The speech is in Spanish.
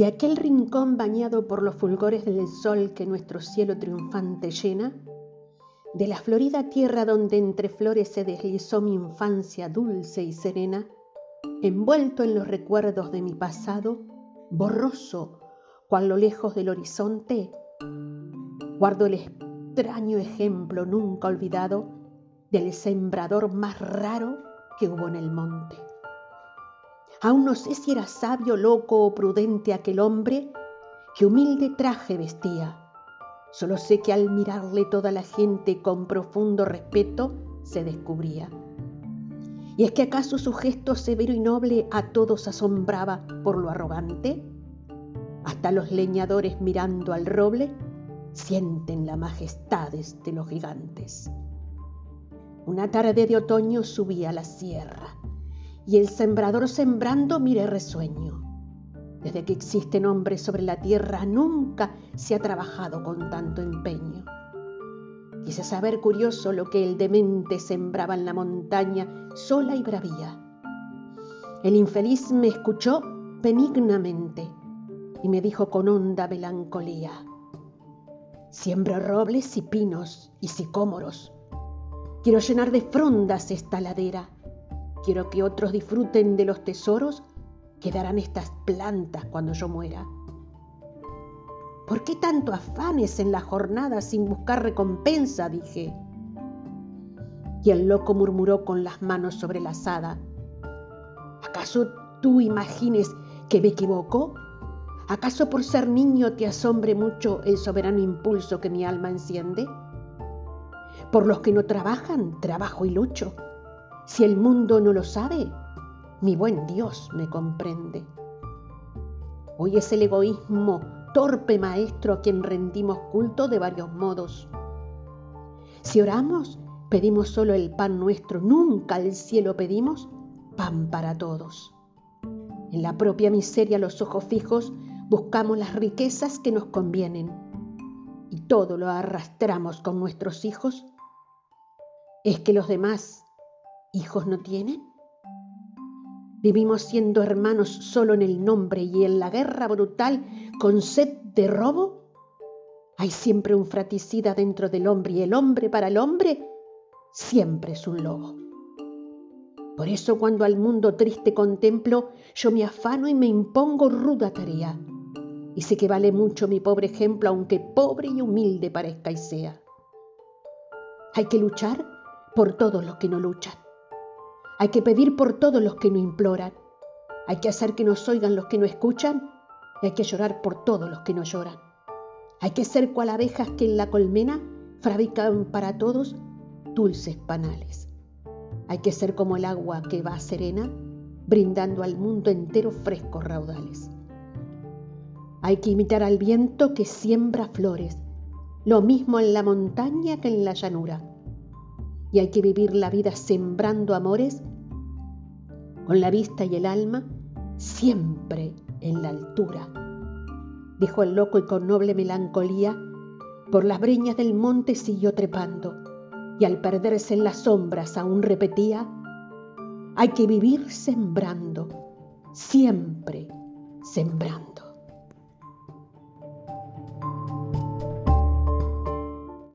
De aquel rincón bañado por los fulgores del sol que nuestro cielo triunfante llena, de la florida tierra donde entre flores se deslizó mi infancia dulce y serena, envuelto en los recuerdos de mi pasado, borroso cual lo lejos del horizonte, guardo el extraño ejemplo nunca olvidado del sembrador más raro que hubo en el monte. Aún no sé si era sabio, loco o prudente aquel hombre que humilde traje vestía. Solo sé que al mirarle toda la gente con profundo respeto se descubría. ¿Y es que acaso su gesto severo y noble a todos asombraba por lo arrogante? Hasta los leñadores mirando al roble sienten la majestad de los gigantes. Una tarde de otoño subí a la sierra y el sembrador sembrando mire resueño. Desde que existen hombres sobre la tierra nunca se ha trabajado con tanto empeño. Quise saber curioso lo que el demente sembraba en la montaña sola y bravía. El infeliz me escuchó benignamente y me dijo con honda melancolía, siembro robles y pinos y sicómoros. Quiero llenar de frondas esta ladera Quiero que otros disfruten de los tesoros que darán estas plantas cuando yo muera. ¿Por qué tanto afanes en la jornada sin buscar recompensa? dije. Y el loco murmuró con las manos sobre la asada. ¿Acaso tú imagines que me equivoco? ¿Acaso por ser niño te asombre mucho el soberano impulso que mi alma enciende? Por los que no trabajan, trabajo y lucho si el mundo no lo sabe, mi buen Dios me comprende. Hoy es el egoísmo torpe maestro a quien rendimos culto de varios modos. Si oramos, pedimos solo el pan nuestro, nunca al cielo pedimos pan para todos. En la propia miseria los ojos fijos buscamos las riquezas que nos convienen y todo lo arrastramos con nuestros hijos. Es que los demás ¿Hijos no tienen? Vivimos siendo hermanos solo en el nombre y en la guerra brutal con sed de robo. Hay siempre un fraticida dentro del hombre y el hombre para el hombre siempre es un lobo. Por eso cuando al mundo triste contemplo, yo me afano y me impongo ruda tarea. Y sé que vale mucho mi pobre ejemplo, aunque pobre y humilde parezca y sea. Hay que luchar por todos los que no luchan. Hay que pedir por todos los que no imploran. Hay que hacer que nos oigan los que no escuchan y hay que llorar por todos los que no lloran. Hay que ser cual abejas que en la colmena fabrican para todos dulces panales. Hay que ser como el agua que va serena, brindando al mundo entero frescos raudales. Hay que imitar al viento que siembra flores, lo mismo en la montaña que en la llanura. Y hay que vivir la vida sembrando amores con la vista y el alma siempre en la altura. Dijo el loco y con noble melancolía, por las breñas del monte siguió trepando, y al perderse en las sombras aún repetía, hay que vivir sembrando, siempre sembrando.